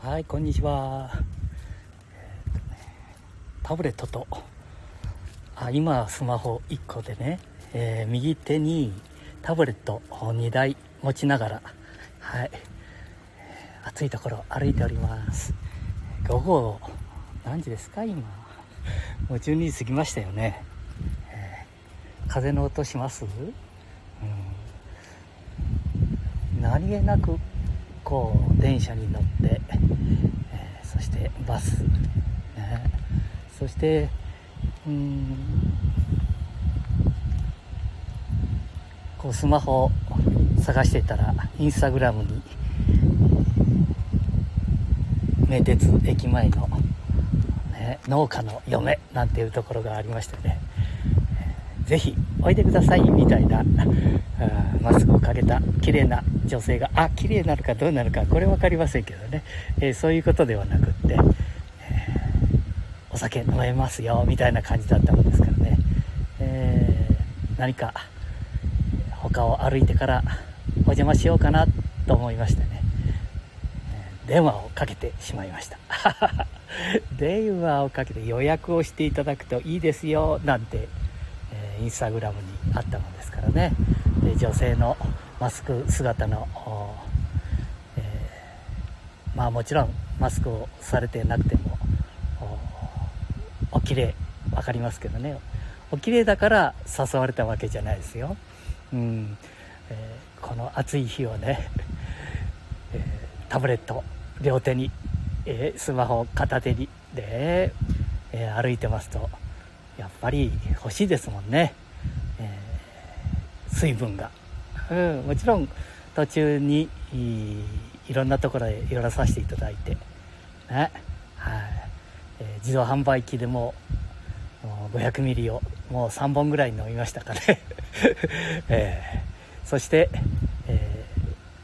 はいこんにちは、えーとね、タブレットとあ今スマホ1個でね、えー、右手にタブレット2台持ちながらはい暑いところ歩いております。午後何時ですか今。もう12時過ぎましたよね、えー、風の音します、うん、何気なくこう電車に乗って、えー、そしてバス、ね、そしてうんこうスマホ探してたらインスタグラムに名鉄駅前の、ね、農家の嫁なんていうところがありましてね。ぜひおいでくださいみたいな。マスクをかけた綺麗な女性があ綺麗なのかどうなのかこれ分かりませんけどね、えー、そういうことではなくって、えー、お酒飲めますよみたいな感じだったもんですからね、えー、何か他を歩いてからお邪魔しようかなと思いましてね、電話をかけてしまいました。電話をかけて予約をしていただくといいですよなんて、インスタグラムにあったもんですからね。で女性のマスク姿の、えー、まあもちろんマスクをされてなくてもお綺麗分かりますけどね。お綺麗だから誘われたわけじゃないですよ。うん。えー、この暑い日をね、えー、タブレット両手に、えー、スマホ片手にで、え歩いてますとやっぱり欲しいですもんね、え水分が。うん、もちろん途中にいろんなところへ寄らさせていただいて、ねはい。えー、自動販売機でも500ミリをもう3本ぐらい飲みましたかね、えー、そして、え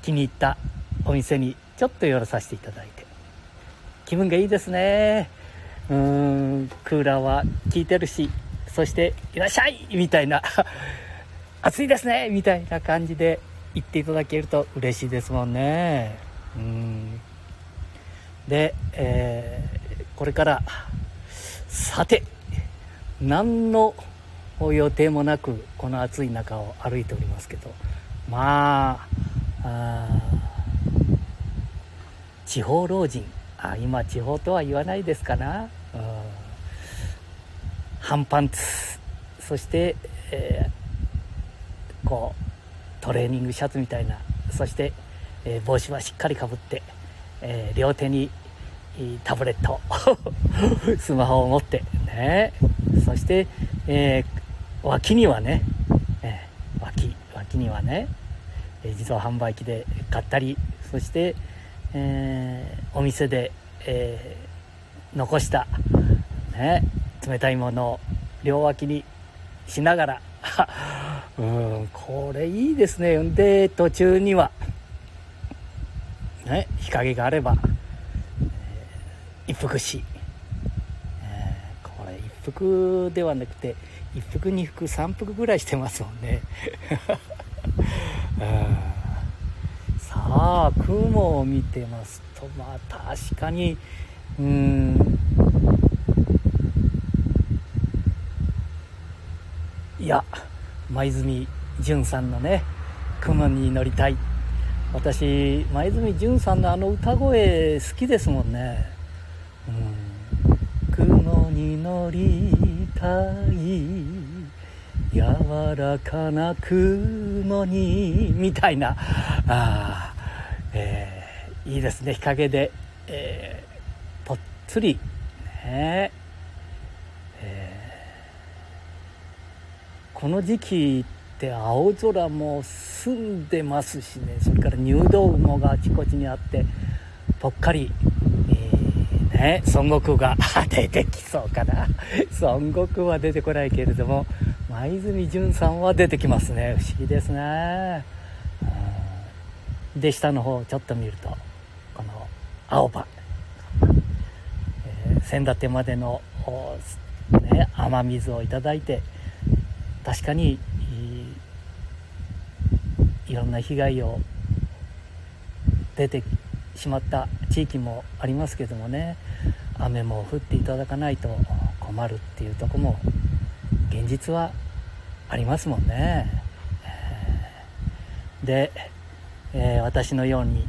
ー、気に入ったお店にちょっと寄らさせていただいて。気分がいいですね。うーんクーラーは効いてるしそして「いらっしゃい!」みたいな 暑いですねみたいな感じで言っていただけると嬉しいですもんね。うんで、えー、これからさて何の予定もなくこの暑い中を歩いておりますけどまあ地方老人あ今地方とは言わないですかな、うん、半パンツ。そして、えーこうトレーニングシャツみたいな。そして、えー、帽子はしっかりかぶって、えー、両手にタブレット。スマホを持って。ね。そして、え、脇にはね、え脇脇にはね自動販売機で買ったり。そして、えお店で、え残した、ね、冷たいものを両脇にしながら うんこれいいですね。で途中にはね日陰があれば、えー、一服し、えー、これ一服ではなくて一服二服三服ぐらいしてますもんねさあ雲を見てますとまあ確かにうーん。いや舞澄淳さんのね「雲に乗りたい」私舞澄淳さんのあの歌声好きですもんね「うん、雲に乗りたい」柔らかな雲にみたいな。あ、えー、いいですね。日陰で、えー、ぽっつり。ね。えーこの時期って青空も澄んでますしね。それから入道雲があちこちにあってぽっかり、えー、ね。孫悟空が出てきそうかな。孫悟空は出てこないけれども舞澄淳さんは出てきますね。不思議ですね。で下の方をちょっと見るとこの青葉、えー、先立までの、ね、雨水をいただいて確かにいろんな被害を出てしまった地域もありますけどもね雨も降っていただかないと困るっていうとこも現実はありますもんね。で、えー、私のように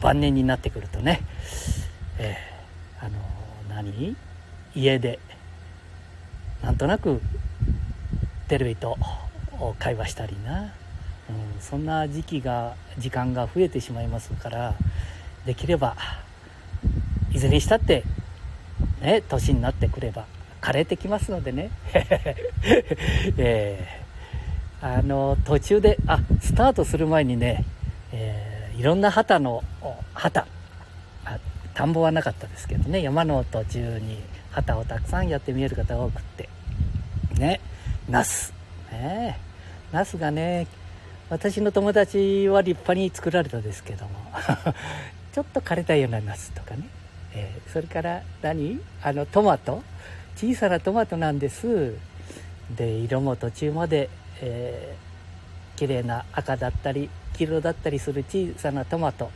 晩年になってくるとね、えー、あの何？家でなんとなくテレビと会話したりな、うん、そんな時期が時間が増えてしまいますからできればいずれにしたってね年になってくれば枯れてきますのでね、えー、あの途中であスタートする前にね、えー、いろんな旗の旗。田んぼはなかったですけどね。山の途中に旗をたくさんやって見える方が多くって。ね。ナス。ねナスがね私の友達は立派に作られたですけども。ちょっと枯れたようなナスとかね、えー、それから何？あのトマト。小さなトマトなんです。で色も途中まで、えー、綺麗な赤だったり黄色だったりする小さなトマト。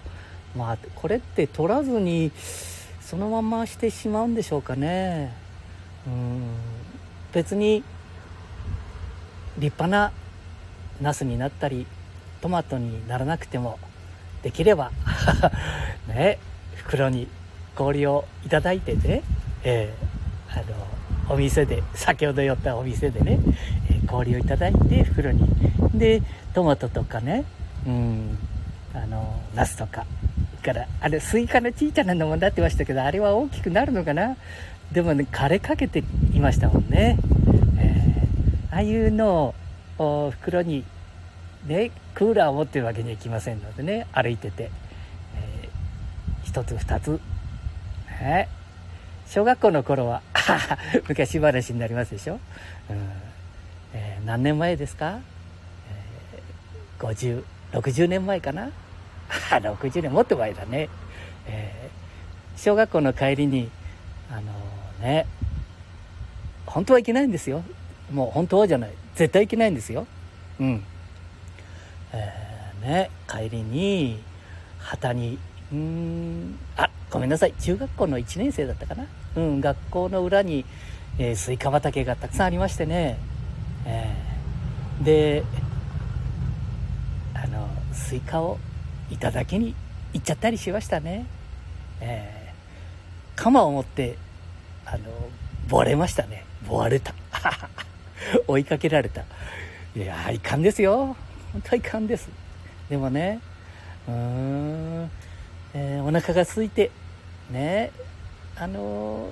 まあこれって取らずにそのまましてしまうんでしょうかね。うん。別に立派なナスになったりトマトにならなくてもできれば ね袋に氷をいただいてね、えー、あのお店で先ほど寄ったお店でね、えー、氷をいただいて袋に。でトマトとかねうん。あのナスとかからあれスイカの小さなのもなってましたけどあれは大きくなるのかな？でもね枯れかけていましたもんね、えー、ああいうのを袋にねクーラーを持ってるわけにはいきませんのでね歩いてて、えー、1つ2つ、ね、小学校の頃は昔話になりますでしょ、うん。えー、何年前ですか、えー、60年前かな？60年もっと前だね、えー、小学校の帰りにあのー、ね本当はいけないんですよ。もう本当はじゃない。絶対いけないんですよ。うん。えー、ね帰りに畑にうんあごめんなさい。中学校の1年生だったかな？うん学校の裏に、えー、スイカ畑がたくさんありましてね、えー、でスイカをいただきに行っちゃったりしましたね。えー、鎌を持って、あの、ぼれましたね。ぼわれた。追いかけられた。いやいかんですよ。本当はいかんです。でもね、うーん、えー、お腹が空いて、ね、あの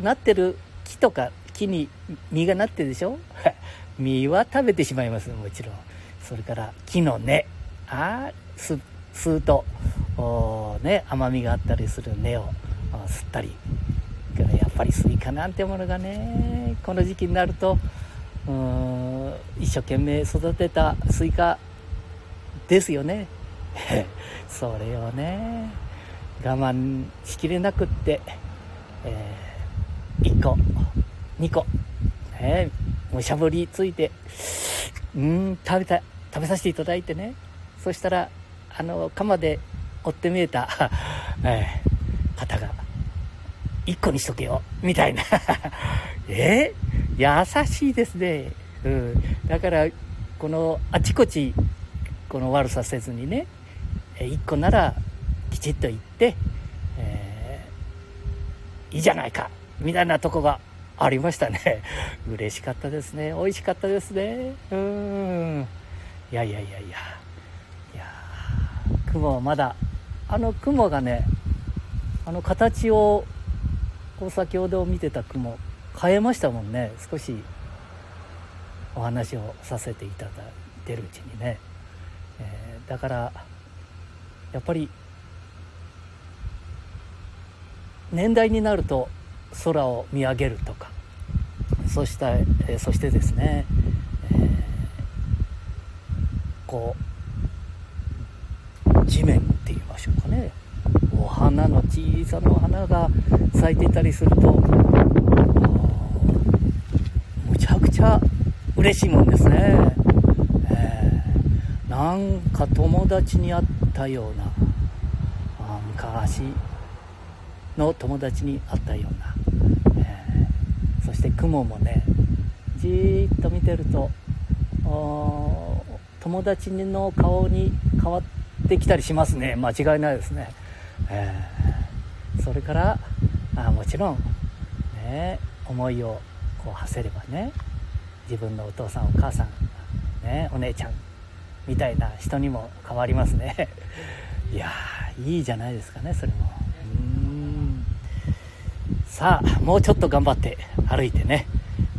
ー、なってる木とか木に実がなってるでしょ？実は食べてしまいますもちろんそれから木の根ああす吸うとね、甘みがあったりする根を吸ったり。やっぱりスイカなんてものがねこの時期になるとうん一生懸命育てたスイカですよね。それをね我慢しきれなくって、えー、1個2個、ね、もうしゃぶりついてうん食べた食べさせていただいてね。そしたらあの鎌で追って見えた、えー、方が1個にしとけよみたいな。えー、優しいですね、うん、だからこのあちこちこの悪させずにね1個ならきちっと言って、えー、いいじゃないかみたいなとこがありましたね。嬉しかったですね。美味しかったですね。うん。いやいやいやいや。雲はまだ。あの雲がねあの形をこう先ほど見てた雲変えましたもんね少し。お話をさせていただいてるうちにね、えー、だからやっぱり年代になると空を見上げるとか。そして、えー、そしてですね、えー、こう地面って言いましょうかね。お花の小さなお花が咲いていたりするとむちゃくちゃ嬉しいもんですね、えー、なんか友達に会ったような昔の友達に会ったような、えー、そして雲もねじーっと見てると友達の顔に変わってきたりしますね。間違いないですね、えー、それからあもちろんね思いをこう馳せればね自分のお父さんお母さん、ね、お姉ちゃんみたいな人にも変わりますね。いやいいじゃないですかねそれも。うん。さあもうちょっと頑張って歩いてね。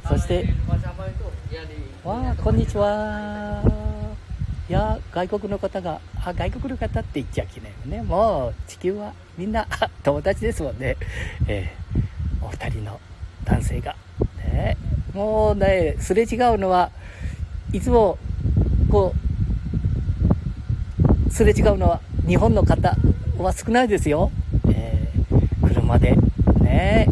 そしてわあこんにちはいや外国の方があ外国の方って言っちゃいけないよね。もう地球はみんな友達ですもんね、えー、お二人の男性が、ね、もうねすれ違うのはいつもこうすれ違うのは日本の方は少ないですよ、えー、車で。ね。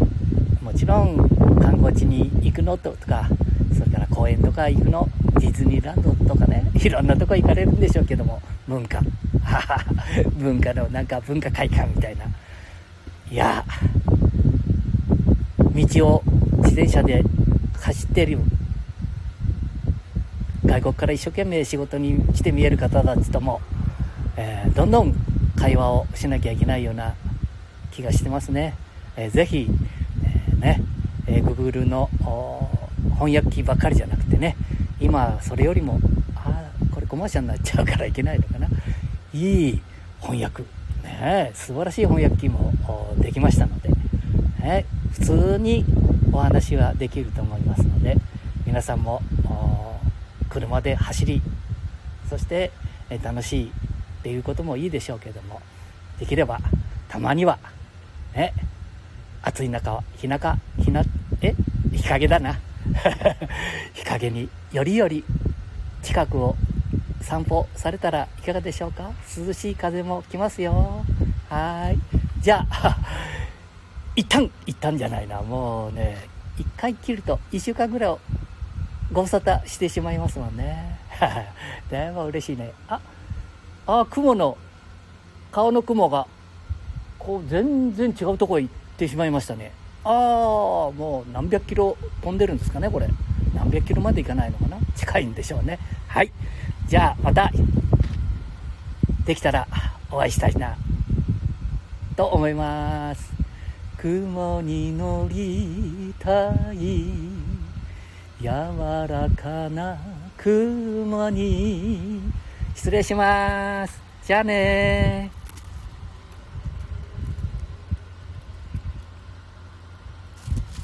もちろん観光地に行くのとかそれから公園とか行くのディズニーランドとかね いろんなとこ行かれるんでしょうけども文化。文化のなんか文化会館みたいな。いや道を自転車で走ってる外国から一生懸命仕事に来て見える方たちとも、えー、どんどん会話をしなきゃいけないような気がしてますね。えー、ぜひ、えー、ね、えー、Google の翻訳機ばかりじゃなくてね今それよりもああこれコマーシャルになっちゃうからいけないのかな。いい翻訳。ね素晴らしい翻訳機もできましたので、ね、普通にお話はできると思いますので皆さんも車で走りそして楽しいっていうこともいいでしょうけどもできればたまにはね暑い中は日中日なえ日陰だな。日陰によりより近くを散歩されたらいかがでしょうか？涼しい風も来ますよ。はい。じゃあ 一旦一旦じゃないな。もうね一回切ると1週間ぐらいをご無沙汰してしまいますもんね。だいぶ嬉しいね。ああ雲の顔の雲がこう全然違うとこへ行ってしまいましたね。ああもう何百キロ飛んでるんですかねこれ。何百キロまで行かないのかな？近いんでしょうね。はい。じゃあまたできたらお会いしたいなと思います。雲に乗りたい。柔らかな雲に。失礼します。じゃあね